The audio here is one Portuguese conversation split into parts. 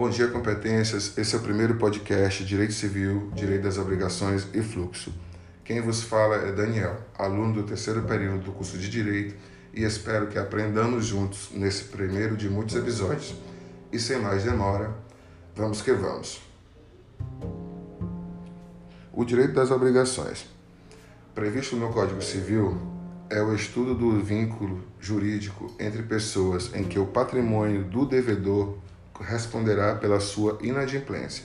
Bom dia, competências. Esse é o primeiro podcast Direito Civil, Direito das Obrigações e Fluxo. Quem vos fala é Daniel, aluno do terceiro período do curso de Direito, e espero que aprendamos juntos nesse primeiro de muitos episódios. E sem mais demora, vamos que vamos. O direito das obrigações. Previsto no Código Civil, é o estudo do vínculo jurídico entre pessoas em que o patrimônio do devedor responderá pela sua inadimplência.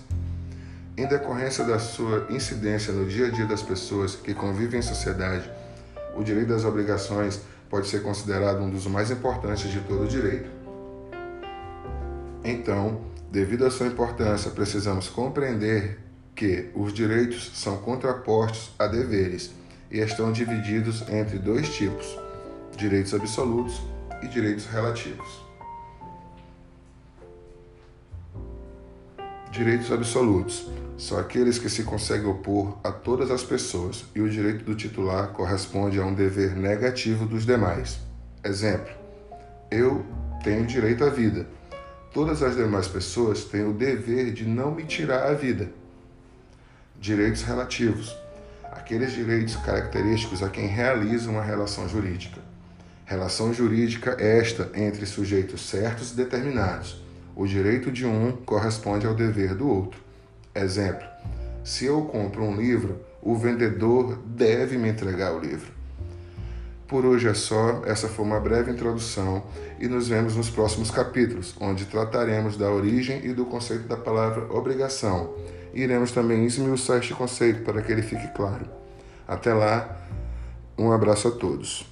Em decorrência da sua incidência no dia a dia das pessoas que convivem em sociedade, o direito das obrigações pode ser considerado um dos mais importantes de todo o direito. Então, devido à sua importância, precisamos compreender que os direitos são contrapostos a deveres e estão divididos entre dois tipos: direitos absolutos e direitos relativos. Direitos absolutos são aqueles que se conseguem opor a todas as pessoas e o direito do titular corresponde a um dever negativo dos demais. Exemplo: eu tenho direito à vida. Todas as demais pessoas têm o dever de não me tirar a vida. Direitos relativos aqueles direitos característicos a quem realiza uma relação jurídica. Relação jurídica esta entre sujeitos certos e determinados. O direito de um corresponde ao dever do outro. Exemplo: se eu compro um livro, o vendedor deve me entregar o livro. Por hoje é só, essa foi uma breve introdução e nos vemos nos próximos capítulos, onde trataremos da origem e do conceito da palavra obrigação iremos também esmiuçar este conceito para que ele fique claro. Até lá, um abraço a todos.